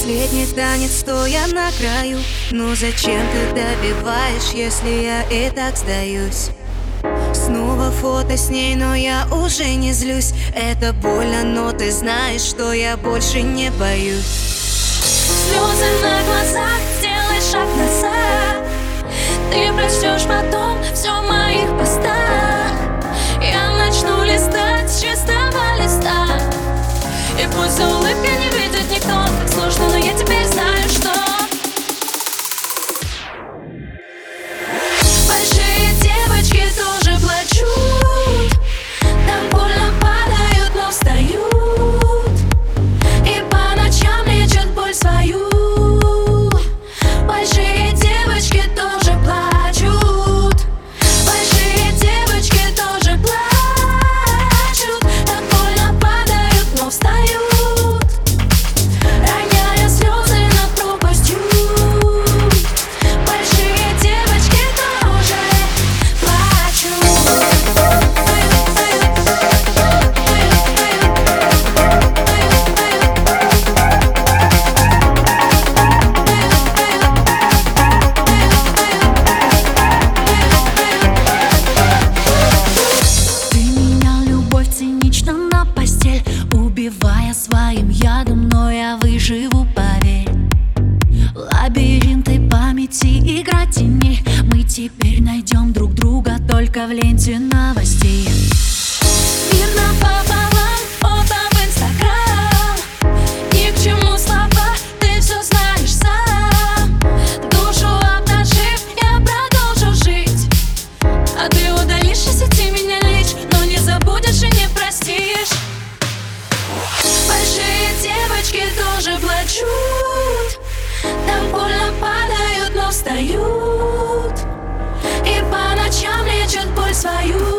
Последний танец, стоя на краю. Ну зачем ты добиваешь, если я и так сдаюсь? Снова фото с ней, но я уже не злюсь. Это больно, но ты знаешь, что я больше не боюсь. Слезы на глазах, сделай шаг назад. Ты прочтешь потом цинично на постель Убивая своим ядом, но я выживу, поверь. Лабиринты памяти, игра теней Мы теперь найдем друг друга только в ленте новостей. Мир напополам, фото И